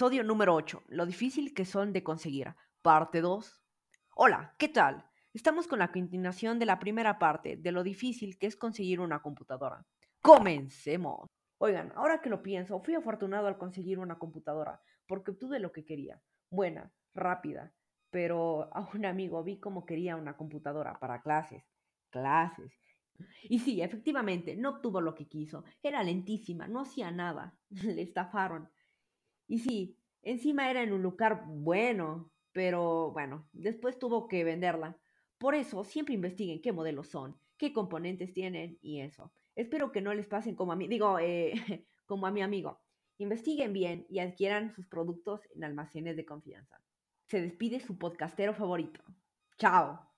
Episodio número 8. Lo difícil que son de conseguir. Parte 2. Hola, ¿qué tal? Estamos con la continuación de la primera parte de lo difícil que es conseguir una computadora. Comencemos. Oigan, ahora que lo pienso, fui afortunado al conseguir una computadora porque obtuve lo que quería. Buena, rápida. Pero a un amigo vi cómo quería una computadora para clases. Clases. Y sí, efectivamente, no obtuvo lo que quiso. Era lentísima, no hacía nada. Le estafaron. Y sí, encima era en un lugar bueno, pero bueno, después tuvo que venderla. Por eso, siempre investiguen qué modelos son, qué componentes tienen y eso. Espero que no les pasen como a mí, digo, eh, como a mi amigo. Investiguen bien y adquieran sus productos en almacenes de confianza. Se despide su podcastero favorito. Chao.